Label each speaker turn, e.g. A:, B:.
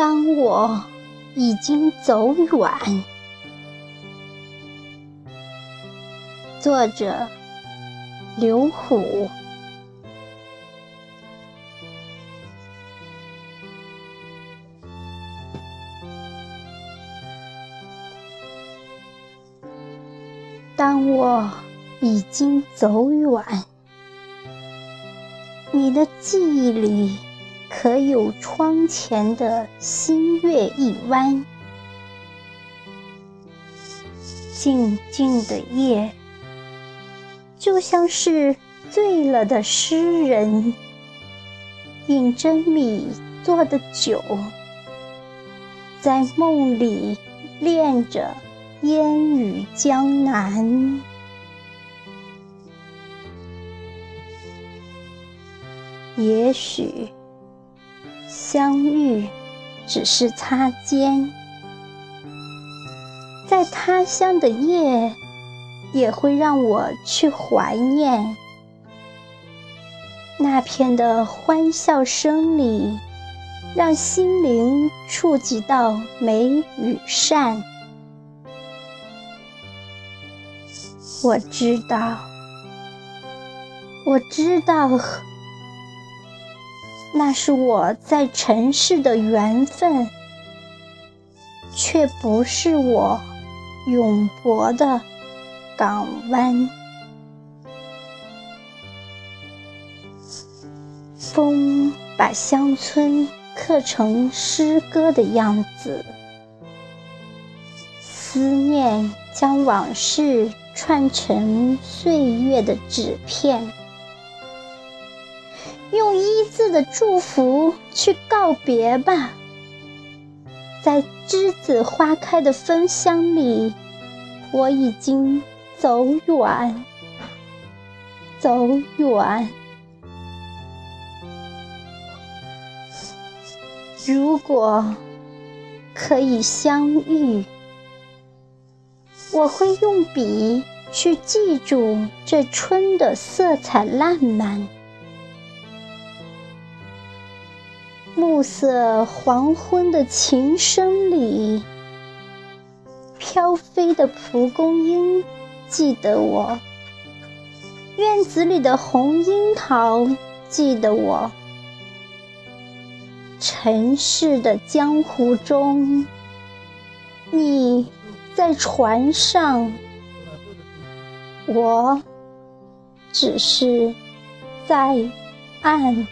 A: 当我已经走远。作者：刘虎。当我已经走远，你的记忆里可有窗前的新月一弯？静静的夜，就像是醉了的诗人，饮着米做的酒，在梦里恋着。烟雨江南，也许相遇只是擦肩，在他乡的夜，也会让我去怀念那片的欢笑声里，让心灵触及到美与善。我知道，我知道，那是我在尘世的缘分，却不是我永泊的港湾。风把乡村刻成诗歌的样子，思念将往事。串成岁月的纸片，用一字的祝福去告别吧。在栀子花开的芬香里，我已经走远，走远。如果可以相遇。我会用笔去记住这春的色彩烂漫，暮色黄昏的琴声里，飘飞的蒲公英记得我，院子里的红樱桃记得我，尘世的江湖中，你。在船上，我只是在岸。